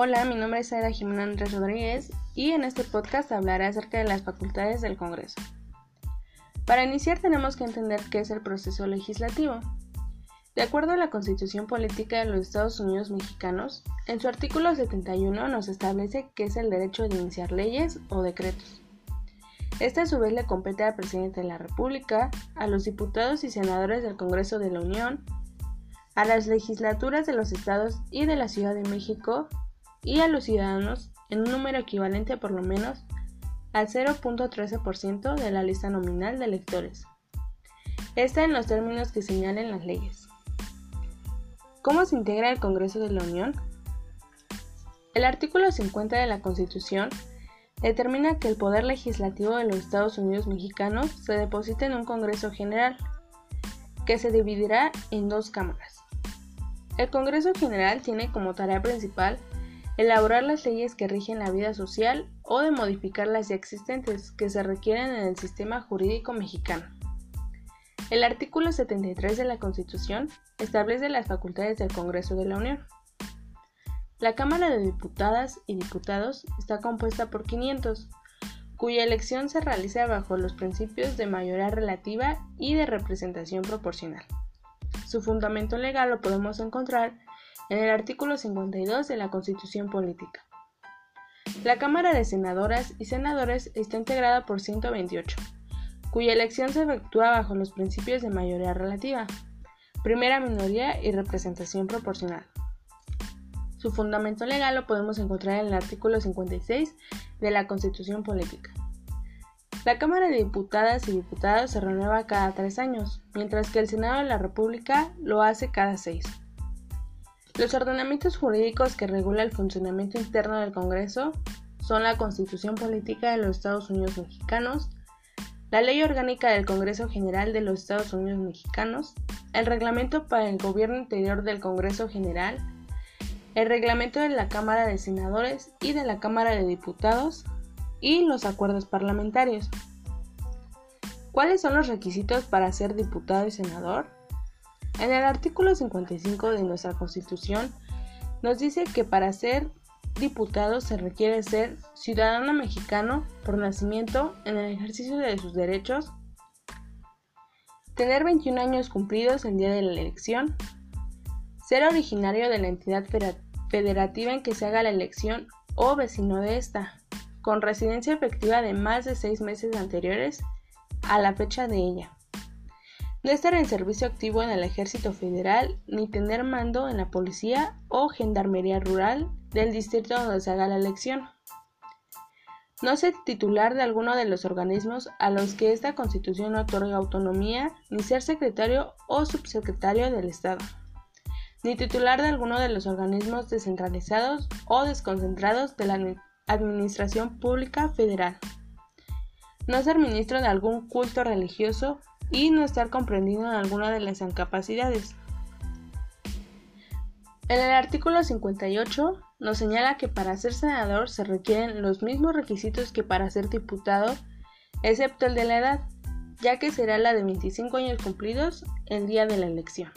Hola, mi nombre es Aida Jimena Andrés Rodríguez y en este podcast hablaré acerca de las facultades del Congreso. Para iniciar tenemos que entender qué es el proceso legislativo. De acuerdo a la Constitución Política de los Estados Unidos Mexicanos, en su artículo 71 nos establece que es el derecho de iniciar leyes o decretos. Este a su vez le compete al presidente de la República, a los diputados y senadores del Congreso de la Unión, a las legislaturas de los estados y de la Ciudad de México y a los ciudadanos en un número equivalente por lo menos al 0.13% de la lista nominal de electores. Esta en los términos que señalen las leyes. ¿Cómo se integra el Congreso de la Unión? El artículo 50 de la Constitución determina que el poder legislativo de los Estados Unidos mexicanos se deposita en un Congreso General, que se dividirá en dos cámaras. El Congreso General tiene como tarea principal elaborar las leyes que rigen la vida social o de modificar las ya existentes que se requieren en el sistema jurídico mexicano. El artículo 73 de la Constitución establece las facultades del Congreso de la Unión. La Cámara de Diputadas y Diputados está compuesta por 500, cuya elección se realiza bajo los principios de mayoría relativa y de representación proporcional. Su fundamento legal lo podemos encontrar en el artículo 52 de la Constitución Política. La Cámara de Senadoras y Senadores está integrada por 128, cuya elección se efectúa bajo los principios de mayoría relativa, primera minoría y representación proporcional. Su fundamento legal lo podemos encontrar en el artículo 56 de la Constitución Política. La Cámara de Diputadas y Diputados se renueva cada tres años, mientras que el Senado de la República lo hace cada seis. Los ordenamientos jurídicos que regula el funcionamiento interno del Congreso son la Constitución Política de los Estados Unidos Mexicanos, la Ley Orgánica del Congreso General de los Estados Unidos Mexicanos, el Reglamento para el Gobierno Interior del Congreso General, el Reglamento de la Cámara de Senadores y de la Cámara de Diputados y los acuerdos parlamentarios. ¿Cuáles son los requisitos para ser diputado y senador? En el artículo 55 de nuestra Constitución nos dice que para ser diputado se requiere ser ciudadano mexicano por nacimiento en el ejercicio de sus derechos, tener 21 años cumplidos el día de la elección, ser originario de la entidad federativa en que se haga la elección o vecino de esta, con residencia efectiva de más de seis meses anteriores a la fecha de ella no estar en servicio activo en el Ejército Federal ni tener mando en la policía o gendarmería rural del distrito donde se haga la elección. No ser titular de alguno de los organismos a los que esta Constitución otorga autonomía, ni ser secretario o subsecretario del Estado, ni titular de alguno de los organismos descentralizados o desconcentrados de la Administración Pública Federal. No ser ministro de algún culto religioso y no estar comprendido en alguna de las incapacidades. En el artículo 58 nos señala que para ser senador se requieren los mismos requisitos que para ser diputado, excepto el de la edad, ya que será la de 25 años cumplidos el día de la elección.